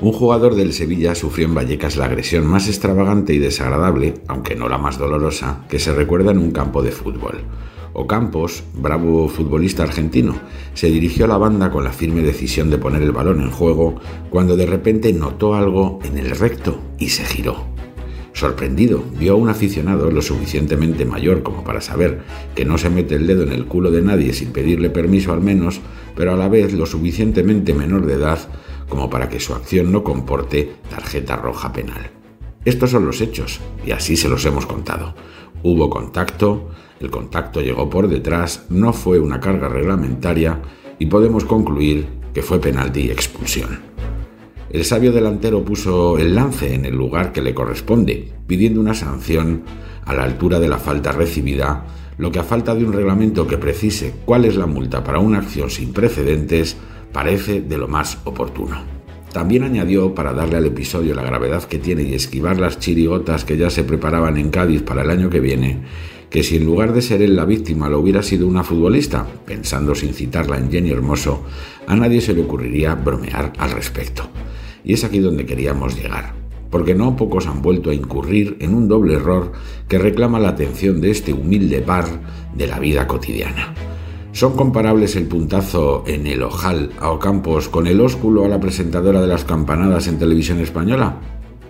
Un jugador del Sevilla sufrió en Vallecas la agresión más extravagante y desagradable, aunque no la más dolorosa, que se recuerda en un campo de fútbol. Ocampos, bravo futbolista argentino, se dirigió a la banda con la firme decisión de poner el balón en juego cuando de repente notó algo en el recto y se giró. Sorprendido, vio a un aficionado lo suficientemente mayor como para saber que no se mete el dedo en el culo de nadie sin pedirle permiso al menos, pero a la vez lo suficientemente menor de edad como para que su acción no comporte tarjeta roja penal. Estos son los hechos, y así se los hemos contado. Hubo contacto, el contacto llegó por detrás, no fue una carga reglamentaria y podemos concluir que fue penalti y expulsión. El sabio delantero puso el lance en el lugar que le corresponde, pidiendo una sanción a la altura de la falta recibida, lo que a falta de un reglamento que precise cuál es la multa para una acción sin precedentes, parece de lo más oportuno. También añadió, para darle al episodio la gravedad que tiene y esquivar las chirigotas que ya se preparaban en Cádiz para el año que viene, que si en lugar de ser él la víctima lo hubiera sido una futbolista, pensando sin citarla en Jenny Hermoso, a nadie se le ocurriría bromear al respecto. Y es aquí donde queríamos llegar, porque no pocos han vuelto a incurrir en un doble error que reclama la atención de este humilde bar de la vida cotidiana. ¿Son comparables el puntazo en el ojal a Ocampos con el ósculo a la presentadora de las campanadas en televisión española?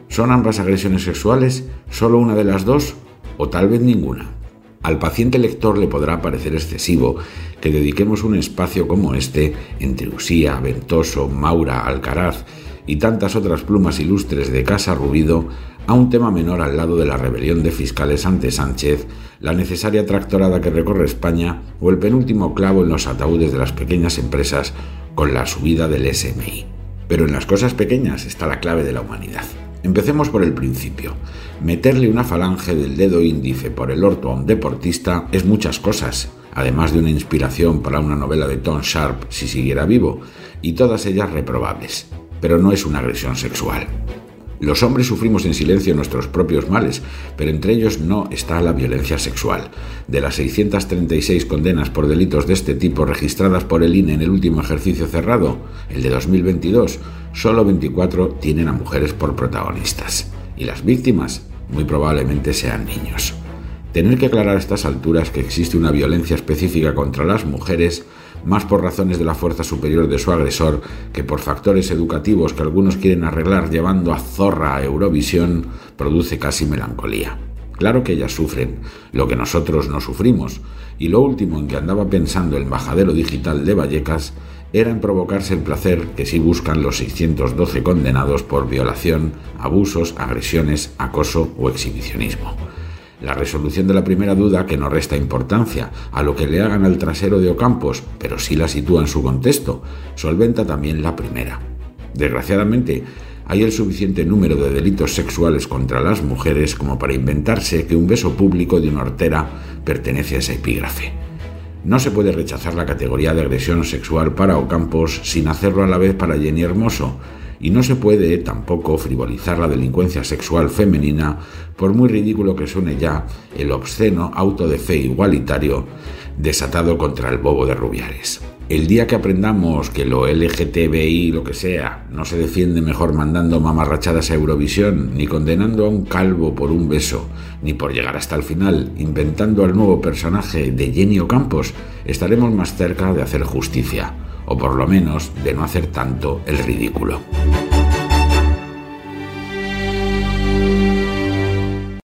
¿Son ambas agresiones sexuales? ¿Solo una de las dos? ¿O tal vez ninguna? Al paciente lector le podrá parecer excesivo que dediquemos un espacio como este entre Usía, Ventoso, Maura, Alcaraz y tantas otras plumas ilustres de Casa Rubido a un tema menor al lado de la rebelión de fiscales ante Sánchez, la necesaria tractorada que recorre España o el penúltimo clavo en los ataúdes de las pequeñas empresas con la subida del SMI. Pero en las cosas pequeñas está la clave de la humanidad. Empecemos por el principio. Meterle una falange del dedo índice por el orto a un deportista es muchas cosas, además de una inspiración para una novela de Tom Sharp si siguiera vivo, y todas ellas reprobables. Pero no es una agresión sexual. Los hombres sufrimos en silencio nuestros propios males, pero entre ellos no está la violencia sexual. De las 636 condenas por delitos de este tipo registradas por el INE en el último ejercicio cerrado, el de 2022, solo 24 tienen a mujeres por protagonistas. Y las víctimas muy probablemente sean niños. Tener que aclarar a estas alturas que existe una violencia específica contra las mujeres más por razones de la fuerza superior de su agresor que por factores educativos que algunos quieren arreglar llevando a zorra a Eurovisión, produce casi melancolía. Claro que ellas sufren, lo que nosotros no sufrimos, y lo último en que andaba pensando el embajadero digital de Vallecas era en provocarse el placer que sí buscan los 612 condenados por violación, abusos, agresiones, acoso o exhibicionismo. La resolución de la primera duda, que no resta importancia a lo que le hagan al trasero de Ocampos, pero sí la sitúa en su contexto, solventa también la primera. Desgraciadamente, hay el suficiente número de delitos sexuales contra las mujeres como para inventarse que un beso público de una hortera pertenece a ese epígrafe. No se puede rechazar la categoría de agresión sexual para Ocampos sin hacerlo a la vez para Jenny Hermoso, y no se puede tampoco frivolizar la delincuencia sexual femenina, por muy ridículo que suene ya el obsceno auto de fe igualitario desatado contra el bobo de Rubiares. El día que aprendamos que lo LGTBI, lo que sea, no se defiende mejor mandando mamarrachadas a Eurovisión, ni condenando a un calvo por un beso, ni por llegar hasta el final, inventando al nuevo personaje de Jenny Campos, estaremos más cerca de hacer justicia o por lo menos de no hacer tanto el ridículo.